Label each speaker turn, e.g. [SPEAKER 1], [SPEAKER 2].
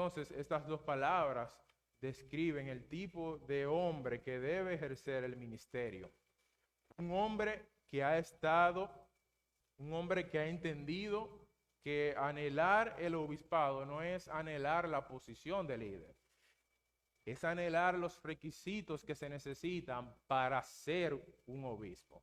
[SPEAKER 1] Entonces, estas dos palabras describen el tipo de hombre que debe ejercer el ministerio. Un hombre que ha estado, un hombre que ha entendido que anhelar el obispado no es anhelar la posición de líder, es anhelar los requisitos que se necesitan para ser un obispo.